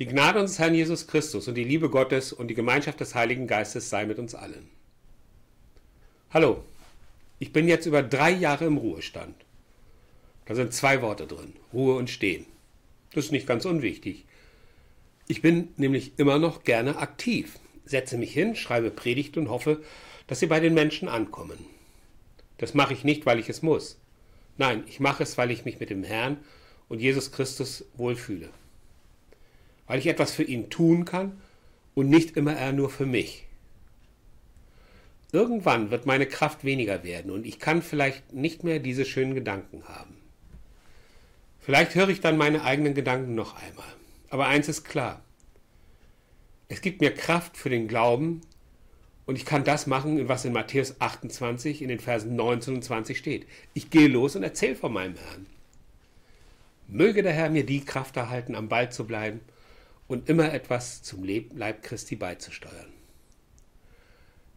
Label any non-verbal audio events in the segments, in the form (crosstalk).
Die Gnade unseres Herrn Jesus Christus und die Liebe Gottes und die Gemeinschaft des Heiligen Geistes sei mit uns allen. Hallo, ich bin jetzt über drei Jahre im Ruhestand. Da sind zwei Worte drin, Ruhe und Stehen. Das ist nicht ganz unwichtig. Ich bin nämlich immer noch gerne aktiv, setze mich hin, schreibe Predigt und hoffe, dass sie bei den Menschen ankommen. Das mache ich nicht, weil ich es muss. Nein, ich mache es, weil ich mich mit dem Herrn und Jesus Christus wohlfühle weil ich etwas für ihn tun kann und nicht immer er nur für mich. Irgendwann wird meine Kraft weniger werden und ich kann vielleicht nicht mehr diese schönen Gedanken haben. Vielleicht höre ich dann meine eigenen Gedanken noch einmal. Aber eins ist klar. Es gibt mir Kraft für den Glauben und ich kann das machen, was in Matthäus 28 in den Versen 19 und 20 steht. Ich gehe los und erzähle von meinem Herrn. Möge der Herr mir die Kraft erhalten, am Ball zu bleiben und immer etwas zum Leib Christi beizusteuern.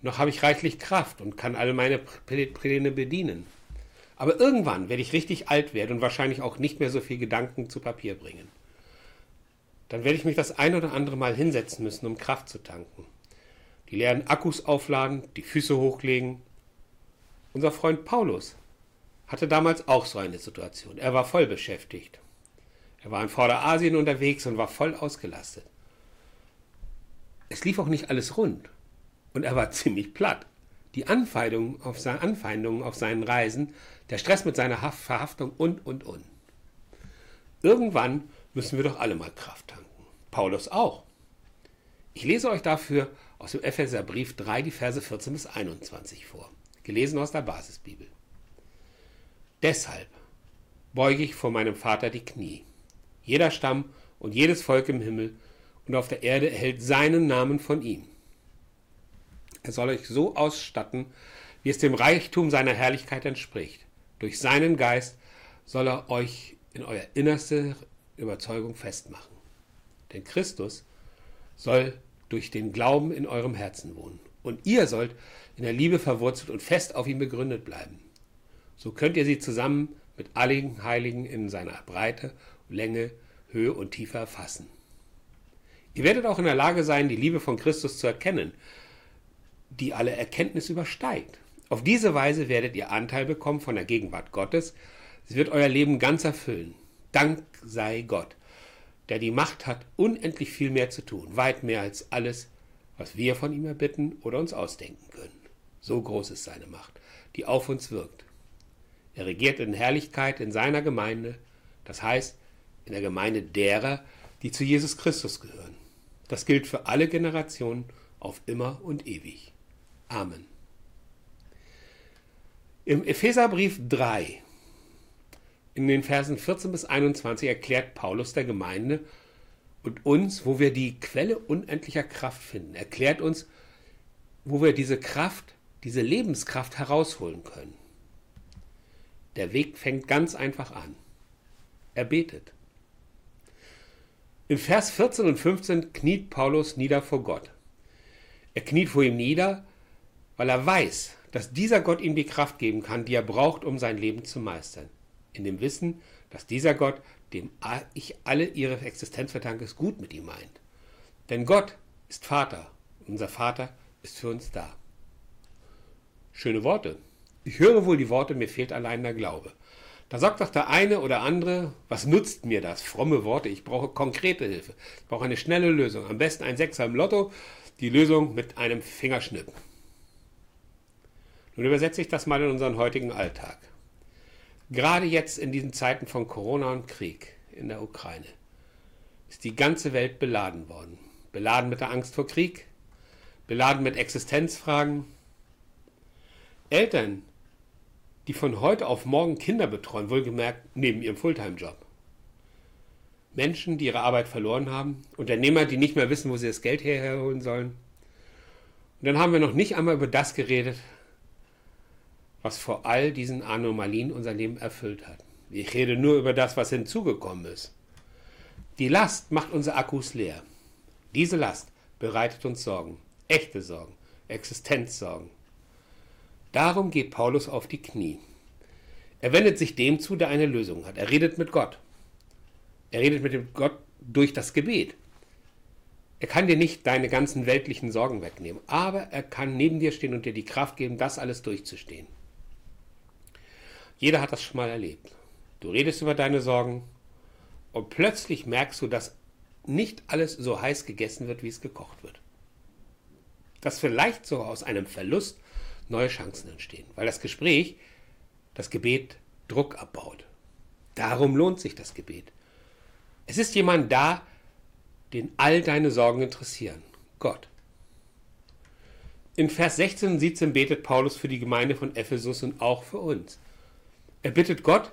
Noch habe ich reichlich Kraft und kann alle meine Pläne bedienen. Aber irgendwann werde ich richtig alt werden und wahrscheinlich auch nicht mehr so viel Gedanken zu Papier bringen. Dann werde ich mich das ein oder andere Mal hinsetzen müssen, um Kraft zu tanken. Die leeren Akkus aufladen, die Füße hochlegen. Unser Freund Paulus hatte damals auch so eine Situation. Er war voll beschäftigt. Er war in Vorderasien unterwegs und war voll ausgelastet. Es lief auch nicht alles rund und er war (laughs) ziemlich platt. Die Anfeindungen auf, seine Anfeindungen auf seinen Reisen, der Stress mit seiner Verhaftung und, und, und. Irgendwann müssen wir doch alle mal Kraft tanken. Paulus auch. Ich lese euch dafür aus dem Epheserbrief 3 die Verse 14 bis 21 vor, gelesen aus der Basisbibel. Deshalb beuge ich vor meinem Vater die Knie jeder Stamm und jedes Volk im Himmel und auf der Erde erhält seinen Namen von ihm. Er soll euch so ausstatten, wie es dem Reichtum seiner Herrlichkeit entspricht. Durch seinen Geist soll er euch in euer innerste Überzeugung festmachen. Denn Christus soll durch den Glauben in eurem Herzen wohnen. Und ihr sollt in der Liebe verwurzelt und fest auf ihm begründet bleiben. So könnt ihr sie zusammen mit allen Heiligen in seiner Breite Länge, Höhe und Tiefe erfassen. Ihr werdet auch in der Lage sein, die Liebe von Christus zu erkennen, die alle Erkenntnis übersteigt. Auf diese Weise werdet ihr Anteil bekommen von der Gegenwart Gottes. Sie wird euer Leben ganz erfüllen. Dank sei Gott, der die Macht hat, unendlich viel mehr zu tun, weit mehr als alles, was wir von ihm erbitten oder uns ausdenken können. So groß ist seine Macht, die auf uns wirkt. Er regiert in Herrlichkeit in seiner Gemeinde, das heißt, in der Gemeinde derer, die zu Jesus Christus gehören. Das gilt für alle Generationen auf immer und ewig. Amen. Im Epheserbrief 3, in den Versen 14 bis 21, erklärt Paulus der Gemeinde und uns, wo wir die Quelle unendlicher Kraft finden. Erklärt uns, wo wir diese Kraft, diese Lebenskraft herausholen können. Der Weg fängt ganz einfach an. Er betet. In Vers 14 und 15 kniet Paulus nieder vor Gott. Er kniet vor ihm nieder, weil er weiß, dass dieser Gott ihm die Kraft geben kann, die er braucht, um sein Leben zu meistern. In dem Wissen, dass dieser Gott, dem ich alle ihre Existenz verdanke, es gut mit ihm meint. Denn Gott ist Vater und unser Vater ist für uns da. Schöne Worte. Ich höre wohl die Worte, mir fehlt allein der Glaube. Da sagt doch der eine oder andere, was nutzt mir das? Fromme Worte, ich brauche konkrete Hilfe. Ich brauche eine schnelle Lösung. Am besten ein Sechser im Lotto, die Lösung mit einem Fingerschnipp. Nun übersetze ich das mal in unseren heutigen Alltag. Gerade jetzt in diesen Zeiten von Corona und Krieg in der Ukraine ist die ganze Welt beladen worden. Beladen mit der Angst vor Krieg, beladen mit Existenzfragen. Eltern, die von heute auf morgen Kinder betreuen, wohlgemerkt neben ihrem Fulltime-Job. Menschen, die ihre Arbeit verloren haben, Unternehmer, die nicht mehr wissen, wo sie das Geld herholen sollen. Und dann haben wir noch nicht einmal über das geredet, was vor all diesen Anomalien unser Leben erfüllt hat. Ich rede nur über das, was hinzugekommen ist. Die Last macht unsere Akkus leer. Diese Last bereitet uns Sorgen, echte Sorgen, Existenzsorgen. Darum geht Paulus auf die Knie. Er wendet sich dem zu, der eine Lösung hat. Er redet mit Gott. Er redet mit dem Gott durch das Gebet. Er kann dir nicht deine ganzen weltlichen Sorgen wegnehmen, aber er kann neben dir stehen und dir die Kraft geben, das alles durchzustehen. Jeder hat das schon mal erlebt. Du redest über deine Sorgen und plötzlich merkst du, dass nicht alles so heiß gegessen wird, wie es gekocht wird. Dass vielleicht sogar aus einem Verlust neue Chancen entstehen, weil das Gespräch, das Gebet Druck abbaut. Darum lohnt sich das Gebet. Es ist jemand da, den all deine Sorgen interessieren. Gott. In Vers 16 und 17 betet Paulus für die Gemeinde von Ephesus und auch für uns. Er bittet Gott,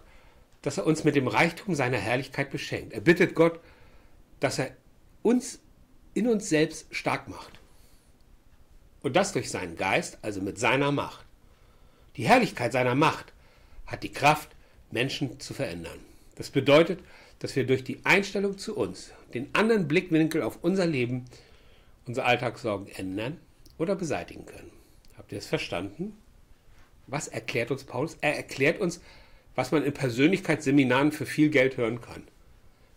dass er uns mit dem Reichtum seiner Herrlichkeit beschenkt. Er bittet Gott, dass er uns in uns selbst stark macht. Und das durch seinen Geist, also mit seiner Macht. Die Herrlichkeit seiner Macht hat die Kraft, Menschen zu verändern. Das bedeutet, dass wir durch die Einstellung zu uns, den anderen Blickwinkel auf unser Leben, unsere Alltagssorgen ändern oder beseitigen können. Habt ihr es verstanden? Was erklärt uns Paulus? Er erklärt uns, was man in Persönlichkeitsseminaren für viel Geld hören kann.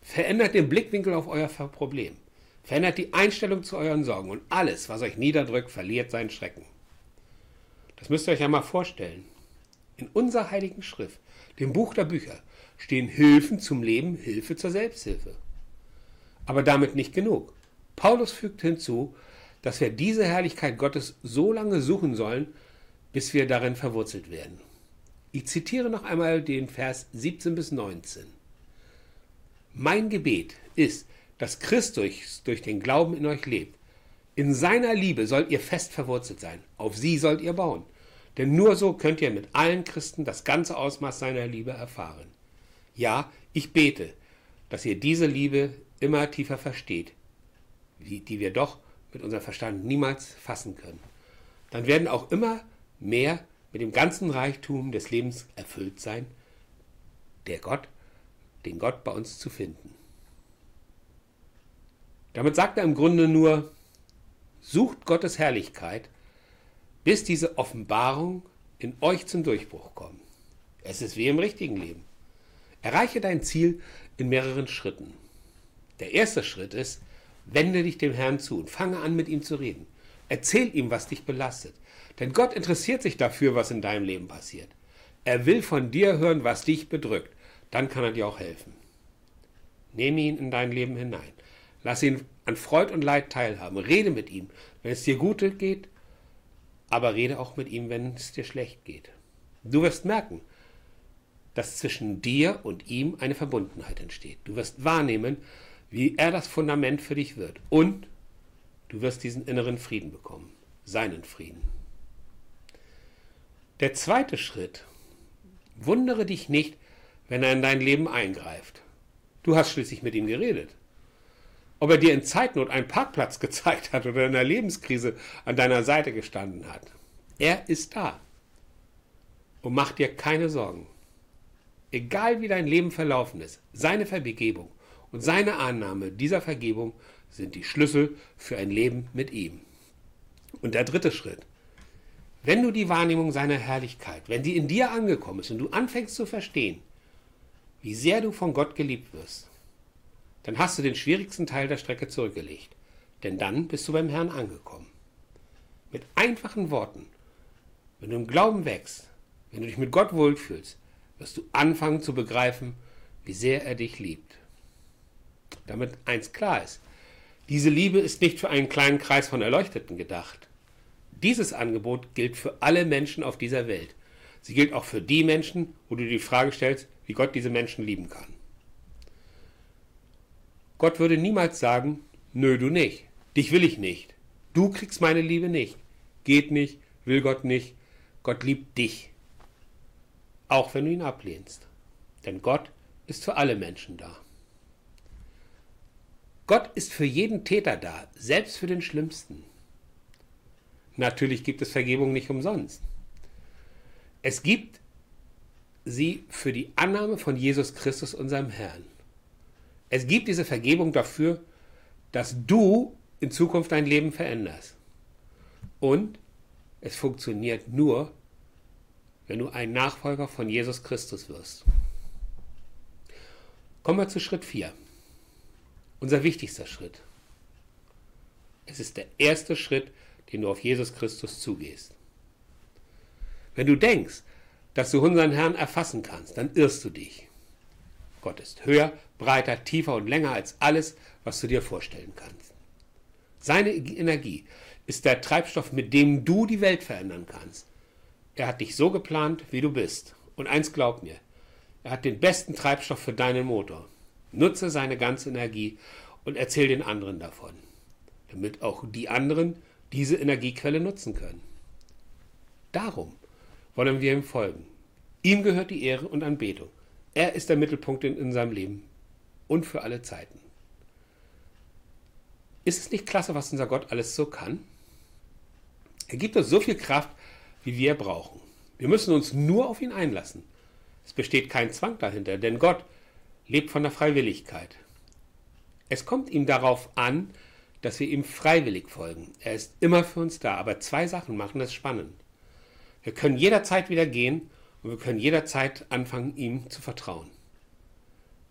Verändert den Blickwinkel auf euer Problem. Verändert die Einstellung zu euren Sorgen und alles, was euch niederdrückt, verliert seinen Schrecken. Das müsst ihr euch ja mal vorstellen. In unserer heiligen Schrift, dem Buch der Bücher, stehen Hilfen zum Leben, Hilfe zur Selbsthilfe. Aber damit nicht genug. Paulus fügt hinzu, dass wir diese Herrlichkeit Gottes so lange suchen sollen, bis wir darin verwurzelt werden. Ich zitiere noch einmal den Vers 17 bis 19. Mein Gebet ist, dass Christus durch den Glauben in euch lebt. In seiner Liebe sollt ihr fest verwurzelt sein. Auf sie sollt ihr bauen. Denn nur so könnt ihr mit allen Christen das ganze Ausmaß seiner Liebe erfahren. Ja, ich bete, dass ihr diese Liebe immer tiefer versteht, die wir doch mit unserem Verstand niemals fassen können. Dann werden auch immer mehr mit dem ganzen Reichtum des Lebens erfüllt sein, der Gott, den Gott bei uns zu finden. Damit sagt er im Grunde nur, sucht Gottes Herrlichkeit, bis diese Offenbarung in euch zum Durchbruch kommt. Es ist wie im richtigen Leben. Erreiche dein Ziel in mehreren Schritten. Der erste Schritt ist, wende dich dem Herrn zu und fange an, mit ihm zu reden. Erzähl ihm, was dich belastet. Denn Gott interessiert sich dafür, was in deinem Leben passiert. Er will von dir hören, was dich bedrückt. Dann kann er dir auch helfen. Nehme ihn in dein Leben hinein. Lass ihn an Freud und Leid teilhaben. Rede mit ihm, wenn es dir gut geht, aber rede auch mit ihm, wenn es dir schlecht geht. Du wirst merken, dass zwischen dir und ihm eine Verbundenheit entsteht. Du wirst wahrnehmen, wie er das Fundament für dich wird. Und du wirst diesen inneren Frieden bekommen, seinen Frieden. Der zweite Schritt, wundere dich nicht, wenn er in dein Leben eingreift. Du hast schließlich mit ihm geredet. Ob er dir in Zeitnot einen Parkplatz (laughs) gezeigt hat oder in einer Lebenskrise an deiner Seite gestanden hat. Er ist da. Und mach dir keine Sorgen egal wie dein Leben verlaufen ist, seine Vergebung und seine Annahme dieser Vergebung sind die Schlüssel für ein Leben mit ihm. Und der dritte Schritt. Wenn du die Wahrnehmung seiner Herrlichkeit, wenn sie in dir angekommen ist und du anfängst zu verstehen, wie sehr du von Gott geliebt wirst, dann hast du den schwierigsten Teil der Strecke zurückgelegt. Denn dann bist du beim Herrn angekommen. Mit einfachen Worten. Wenn du im Glauben wächst, wenn du dich mit Gott wohlfühlst, wirst du anfangen zu begreifen, wie sehr er dich liebt. Damit eins klar ist, diese Liebe ist nicht für einen kleinen Kreis von Erleuchteten gedacht. Dieses Angebot gilt für alle Menschen auf dieser Welt. Sie gilt auch für die Menschen, wo du die Frage stellst, wie Gott diese Menschen lieben kann. Gott würde niemals sagen, nö, du nicht, dich will ich nicht, du kriegst meine Liebe nicht, geht nicht, will Gott nicht, Gott liebt dich auch wenn du ihn ablehnst. Denn Gott ist für alle Menschen da. Gott ist für jeden Täter da, selbst für den Schlimmsten. Natürlich gibt es Vergebung nicht umsonst. Es gibt sie für die Annahme von Jesus Christus, unserem Herrn. Es gibt diese Vergebung dafür, dass du in Zukunft dein Leben veränderst. Und es funktioniert nur, wenn du ein Nachfolger von Jesus Christus wirst. Kommen wir zu Schritt 4. Unser wichtigster Schritt. Es ist der erste Schritt, den du auf Jesus Christus zugehst. Wenn du denkst, dass du unseren Herrn erfassen kannst, dann irrst du dich. Gott ist höher, breiter, tiefer und länger als alles, was du dir vorstellen kannst. Seine Energie ist der Treibstoff, mit dem du die Welt verändern kannst. Er hat dich so geplant, wie du bist. Und eins glaub mir, er hat den besten Treibstoff für deinen Motor. Nutze seine ganze Energie und erzähl den anderen davon, damit auch die anderen diese Energiequelle nutzen können. Darum wollen wir ihm folgen. Ihm gehört die Ehre und Anbetung. Er ist der Mittelpunkt in unserem Leben und für alle Zeiten. Ist es nicht klasse, was unser Gott alles so kann? Er gibt uns so viel Kraft, wie wir brauchen. Wir müssen uns nur auf ihn einlassen. Es besteht kein Zwang dahinter, denn Gott lebt von der Freiwilligkeit. Es kommt ihm darauf an, dass wir ihm freiwillig folgen. Er ist immer für uns da, aber zwei Sachen machen es spannend. Wir können jederzeit wieder gehen und wir können jederzeit anfangen, ihm zu vertrauen.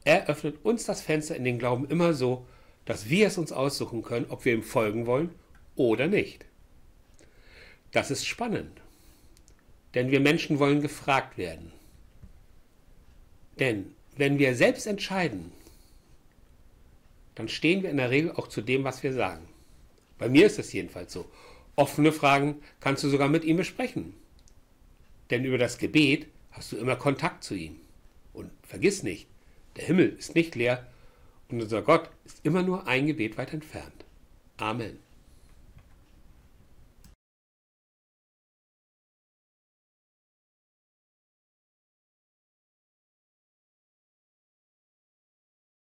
Er öffnet uns das Fenster in den Glauben immer so, dass wir es uns aussuchen können, ob wir ihm folgen wollen oder nicht. Das ist spannend, denn wir Menschen wollen gefragt werden. Denn wenn wir selbst entscheiden, dann stehen wir in der Regel auch zu dem, was wir sagen. Bei mir ist es jedenfalls so. Offene Fragen kannst du sogar mit ihm besprechen. Denn über das Gebet hast du immer Kontakt zu ihm. Und vergiss nicht, der Himmel ist nicht leer und unser Gott ist immer nur ein Gebet weit entfernt. Amen.